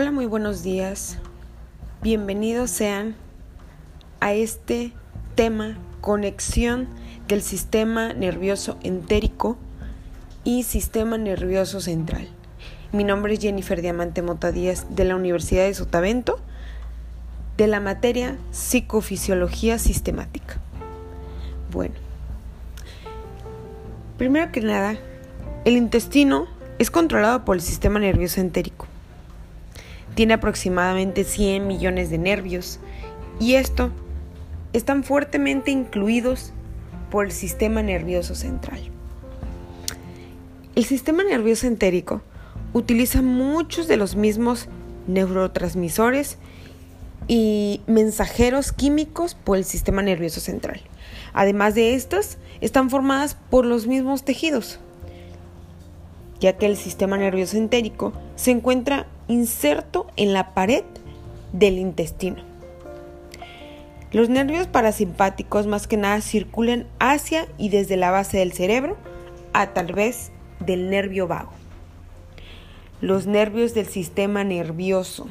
Hola, muy buenos días. Bienvenidos sean a este tema conexión del sistema nervioso entérico y sistema nervioso central. Mi nombre es Jennifer Diamante Mota Díaz de la Universidad de Sotavento de la materia psicofisiología sistemática. Bueno, primero que nada, el intestino es controlado por el sistema nervioso entérico tiene aproximadamente 100 millones de nervios y esto están fuertemente incluidos por el sistema nervioso central. El sistema nervioso entérico utiliza muchos de los mismos neurotransmisores y mensajeros químicos por el sistema nervioso central. Además de estas, están formadas por los mismos tejidos, ya que el sistema nervioso entérico se encuentra inserto en la pared del intestino. Los nervios parasimpáticos más que nada circulan hacia y desde la base del cerebro a través del nervio vago. Los nervios del sistema nervioso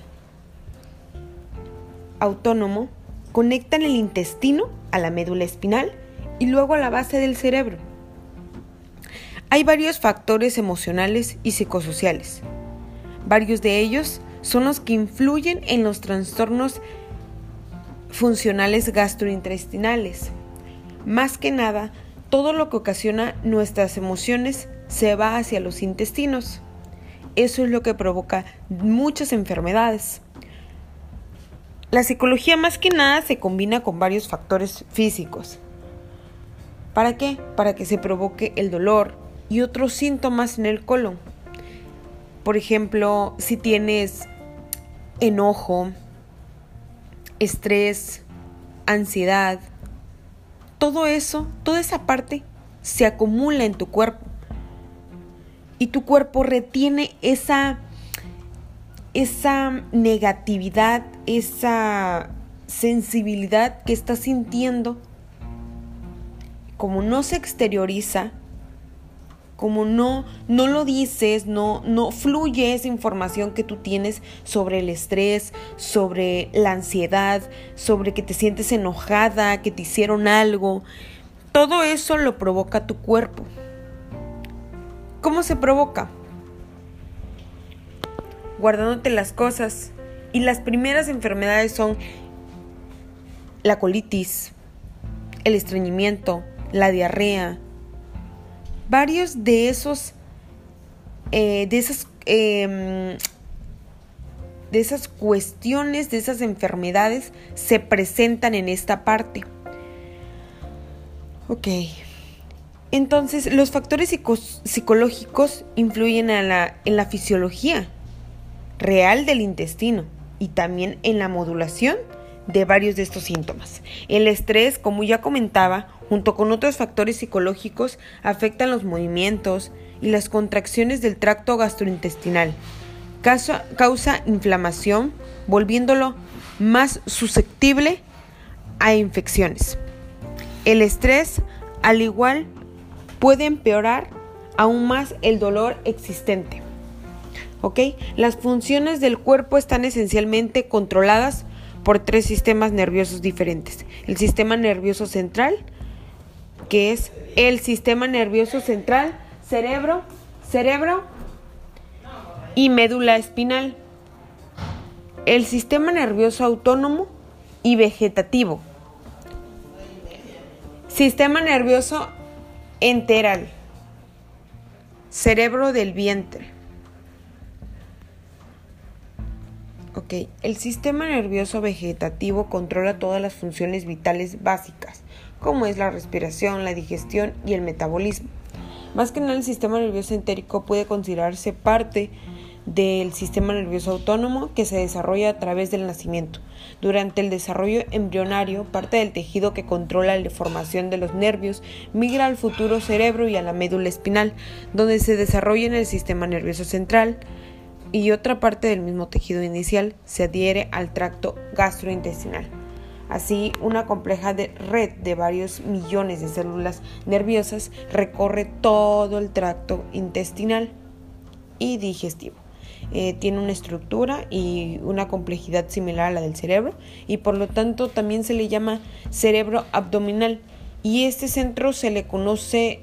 autónomo conectan el intestino a la médula espinal y luego a la base del cerebro. Hay varios factores emocionales y psicosociales Varios de ellos son los que influyen en los trastornos funcionales gastrointestinales. Más que nada, todo lo que ocasiona nuestras emociones se va hacia los intestinos. Eso es lo que provoca muchas enfermedades. La psicología más que nada se combina con varios factores físicos. ¿Para qué? Para que se provoque el dolor y otros síntomas en el colon. Por ejemplo, si tienes enojo, estrés, ansiedad, todo eso, toda esa parte se acumula en tu cuerpo. Y tu cuerpo retiene esa, esa negatividad, esa sensibilidad que estás sintiendo. Como no se exterioriza, como no, no lo dices, no, no fluye esa información que tú tienes sobre el estrés, sobre la ansiedad, sobre que te sientes enojada, que te hicieron algo. Todo eso lo provoca tu cuerpo. ¿Cómo se provoca? Guardándote las cosas. Y las primeras enfermedades son la colitis, el estreñimiento, la diarrea, varios de esos, eh, de esas, em, de esas cuestiones, de esas enfermedades se presentan en esta parte. Ok. Entonces, los factores psicológicos influyen en la, en la fisiología real del intestino y también en la modulación de varios de estos síntomas. El estrés, como ya comentaba, junto con otros factores psicológicos, afectan los movimientos y las contracciones del tracto gastrointestinal. Causa, causa inflamación, volviéndolo más susceptible a infecciones. El estrés, al igual, puede empeorar aún más el dolor existente. ¿Ok? Las funciones del cuerpo están esencialmente controladas por tres sistemas nerviosos diferentes. El sistema nervioso central, que es el sistema nervioso central, cerebro, cerebro y médula espinal. El sistema nervioso autónomo y vegetativo. Sistema nervioso enteral. Cerebro del vientre. El sistema nervioso vegetativo controla todas las funciones vitales básicas, como es la respiración, la digestión y el metabolismo. Más que nada, el sistema nervioso entérico puede considerarse parte del sistema nervioso autónomo que se desarrolla a través del nacimiento. Durante el desarrollo embrionario, parte del tejido que controla la formación de los nervios migra al futuro cerebro y a la médula espinal, donde se desarrolla en el sistema nervioso central, y otra parte del mismo tejido inicial se adhiere al tracto gastrointestinal. Así, una compleja red de varios millones de células nerviosas recorre todo el tracto intestinal y digestivo. eh, tiene una estructura y una complejidad similar a la del cerebro y por lo tanto también se le llama cerebro abdominal y este centro se le conoce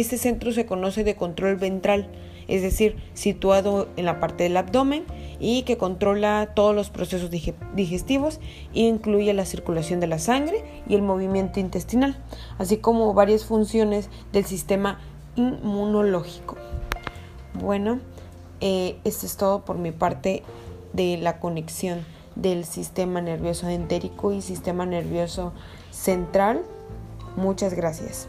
este centro se conoce de control ventral, es decir, situado en la parte del abdomen y que controla todos los procesos digestivos e incluye la circulación de la sangre y el movimiento intestinal, así como varias funciones del sistema inmunológico. Bueno, eh, esto es todo por mi parte de la conexión del sistema nervioso entérico y sistema nervioso central. Muchas gracias.